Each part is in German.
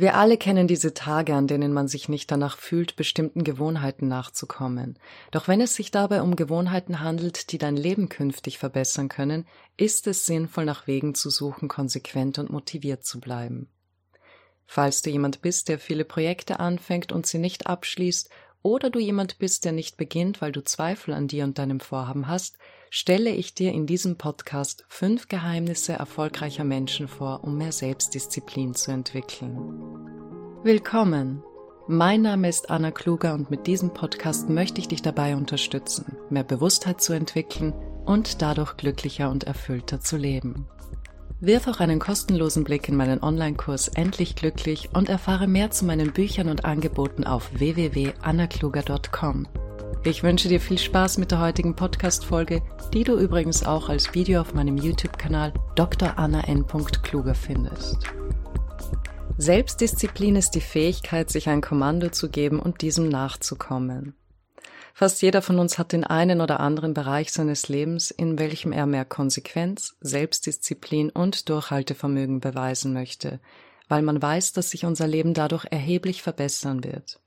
Wir alle kennen diese Tage, an denen man sich nicht danach fühlt, bestimmten Gewohnheiten nachzukommen. Doch wenn es sich dabei um Gewohnheiten handelt, die dein Leben künftig verbessern können, ist es sinnvoll, nach Wegen zu suchen, konsequent und motiviert zu bleiben. Falls du jemand bist, der viele Projekte anfängt und sie nicht abschließt, oder du jemand bist, der nicht beginnt, weil du Zweifel an dir und deinem Vorhaben hast, stelle ich dir in diesem Podcast fünf Geheimnisse erfolgreicher Menschen vor, um mehr Selbstdisziplin zu entwickeln. Willkommen! Mein Name ist Anna Kluger und mit diesem Podcast möchte ich dich dabei unterstützen, mehr Bewusstheit zu entwickeln und dadurch glücklicher und erfüllter zu leben. Wirf auch einen kostenlosen Blick in meinen Online-Kurs Endlich Glücklich und erfahre mehr zu meinen Büchern und Angeboten auf www.annakluger.com. Ich wünsche dir viel Spaß mit der heutigen Podcast-Folge, die du übrigens auch als Video auf meinem YouTube-Kanal Dr. Anna N. Kluger findest. Selbstdisziplin ist die Fähigkeit, sich ein Kommando zu geben und diesem nachzukommen. Fast jeder von uns hat den einen oder anderen Bereich seines Lebens, in welchem er mehr Konsequenz, Selbstdisziplin und Durchhaltevermögen beweisen möchte, weil man weiß, dass sich unser Leben dadurch erheblich verbessern wird.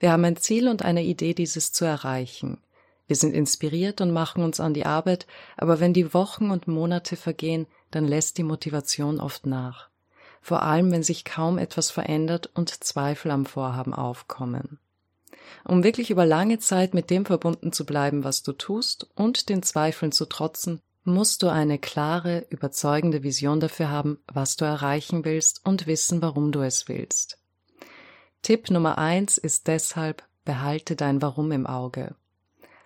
Wir haben ein Ziel und eine Idee, dieses zu erreichen. Wir sind inspiriert und machen uns an die Arbeit, aber wenn die Wochen und Monate vergehen, dann lässt die Motivation oft nach. Vor allem, wenn sich kaum etwas verändert und Zweifel am Vorhaben aufkommen. Um wirklich über lange Zeit mit dem verbunden zu bleiben, was du tust und den Zweifeln zu trotzen, musst du eine klare, überzeugende Vision dafür haben, was du erreichen willst und wissen, warum du es willst. Tipp Nummer eins ist deshalb, behalte dein Warum im Auge.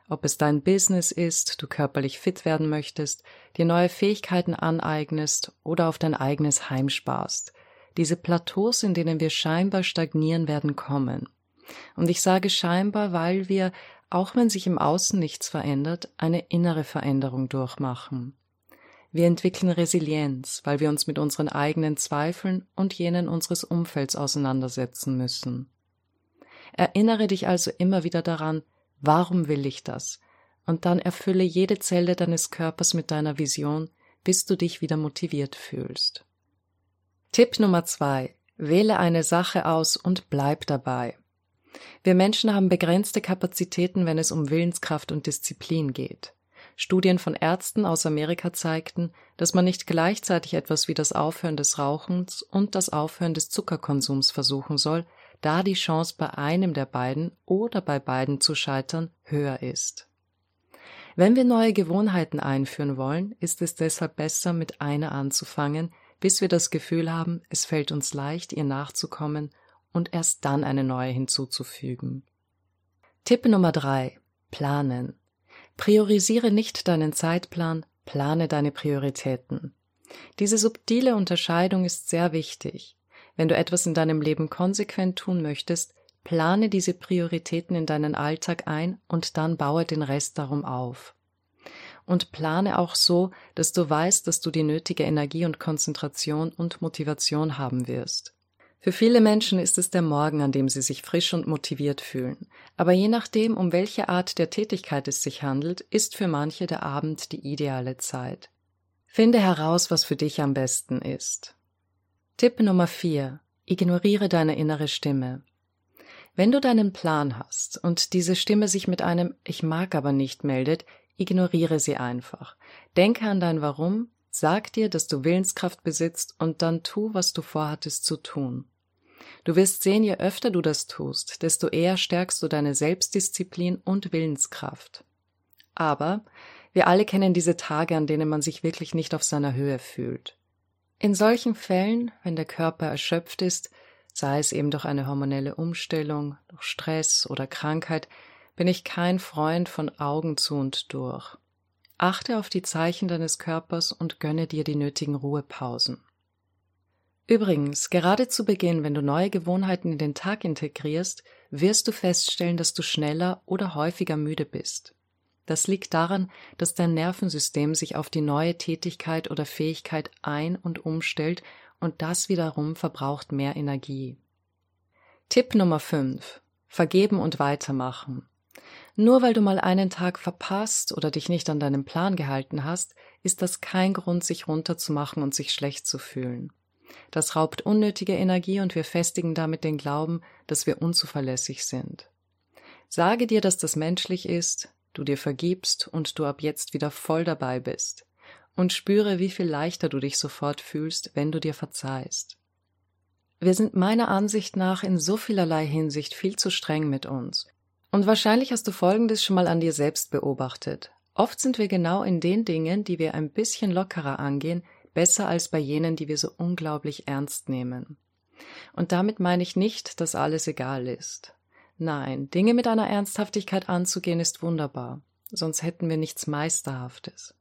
Ob es dein Business ist, du körperlich fit werden möchtest, dir neue Fähigkeiten aneignest oder auf dein eigenes Heim sparst. Diese Plateaus, in denen wir scheinbar stagnieren, werden kommen. Und ich sage scheinbar, weil wir, auch wenn sich im Außen nichts verändert, eine innere Veränderung durchmachen. Wir entwickeln Resilienz, weil wir uns mit unseren eigenen Zweifeln und jenen unseres Umfelds auseinandersetzen müssen. Erinnere dich also immer wieder daran, warum will ich das? Und dann erfülle jede Zelle deines Körpers mit deiner Vision, bis du dich wieder motiviert fühlst. Tipp Nummer zwei. Wähle eine Sache aus und bleib dabei. Wir Menschen haben begrenzte Kapazitäten, wenn es um Willenskraft und Disziplin geht. Studien von Ärzten aus Amerika zeigten, dass man nicht gleichzeitig etwas wie das Aufhören des Rauchens und das Aufhören des Zuckerkonsums versuchen soll, da die Chance bei einem der beiden oder bei beiden zu scheitern höher ist. Wenn wir neue Gewohnheiten einführen wollen, ist es deshalb besser, mit einer anzufangen, bis wir das Gefühl haben, es fällt uns leicht, ihr nachzukommen und erst dann eine neue hinzuzufügen. Tipp Nummer drei: Planen. Priorisiere nicht deinen Zeitplan, plane deine Prioritäten. Diese subtile Unterscheidung ist sehr wichtig. Wenn du etwas in deinem Leben konsequent tun möchtest, plane diese Prioritäten in deinen Alltag ein und dann baue den Rest darum auf. Und plane auch so, dass du weißt, dass du die nötige Energie und Konzentration und Motivation haben wirst. Für viele Menschen ist es der Morgen, an dem sie sich frisch und motiviert fühlen. Aber je nachdem, um welche Art der Tätigkeit es sich handelt, ist für manche der Abend die ideale Zeit. Finde heraus, was für dich am besten ist. Tipp Nummer 4. Ignoriere deine innere Stimme. Wenn du deinen Plan hast und diese Stimme sich mit einem Ich mag aber nicht meldet, ignoriere sie einfach. Denke an dein Warum, sag dir, dass du Willenskraft besitzt und dann tu, was du vorhattest zu tun. Du wirst sehen, je öfter du das tust, desto eher stärkst du deine Selbstdisziplin und Willenskraft. Aber wir alle kennen diese Tage, an denen man sich wirklich nicht auf seiner Höhe fühlt. In solchen Fällen, wenn der Körper erschöpft ist, sei es eben durch eine hormonelle Umstellung, durch Stress oder Krankheit, bin ich kein Freund von Augen zu und durch. Achte auf die Zeichen deines Körpers und gönne dir die nötigen Ruhepausen. Übrigens, gerade zu Beginn, wenn du neue Gewohnheiten in den Tag integrierst, wirst du feststellen, dass du schneller oder häufiger müde bist. Das liegt daran, dass dein Nervensystem sich auf die neue Tätigkeit oder Fähigkeit ein- und umstellt und das wiederum verbraucht mehr Energie. Tipp Nummer 5. Vergeben und weitermachen. Nur weil du mal einen Tag verpasst oder dich nicht an deinen Plan gehalten hast, ist das kein Grund, sich runterzumachen und sich schlecht zu fühlen. Das raubt unnötige Energie und wir festigen damit den Glauben, dass wir unzuverlässig sind. Sage dir, dass das menschlich ist, du dir vergibst und du ab jetzt wieder voll dabei bist. Und spüre, wie viel leichter du dich sofort fühlst, wenn du dir verzeihst. Wir sind meiner Ansicht nach in so vielerlei Hinsicht viel zu streng mit uns. Und wahrscheinlich hast du Folgendes schon mal an dir selbst beobachtet. Oft sind wir genau in den Dingen, die wir ein bisschen lockerer angehen, besser als bei jenen, die wir so unglaublich ernst nehmen. Und damit meine ich nicht, dass alles egal ist. Nein, Dinge mit einer Ernsthaftigkeit anzugehen ist wunderbar, sonst hätten wir nichts Meisterhaftes.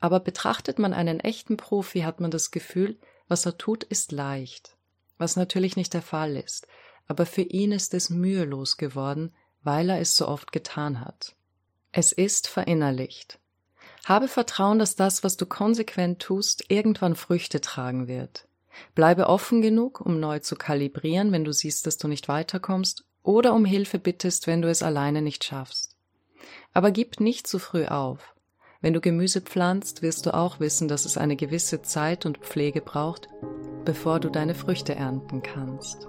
Aber betrachtet man einen echten Profi, hat man das Gefühl, was er tut, ist leicht, was natürlich nicht der Fall ist, aber für ihn ist es mühelos geworden, weil er es so oft getan hat. Es ist verinnerlicht. Habe Vertrauen, dass das, was du konsequent tust, irgendwann Früchte tragen wird. Bleibe offen genug, um neu zu kalibrieren, wenn du siehst, dass du nicht weiterkommst, oder um Hilfe bittest, wenn du es alleine nicht schaffst. Aber gib nicht zu früh auf. Wenn du Gemüse pflanzt, wirst du auch wissen, dass es eine gewisse Zeit und Pflege braucht, bevor du deine Früchte ernten kannst.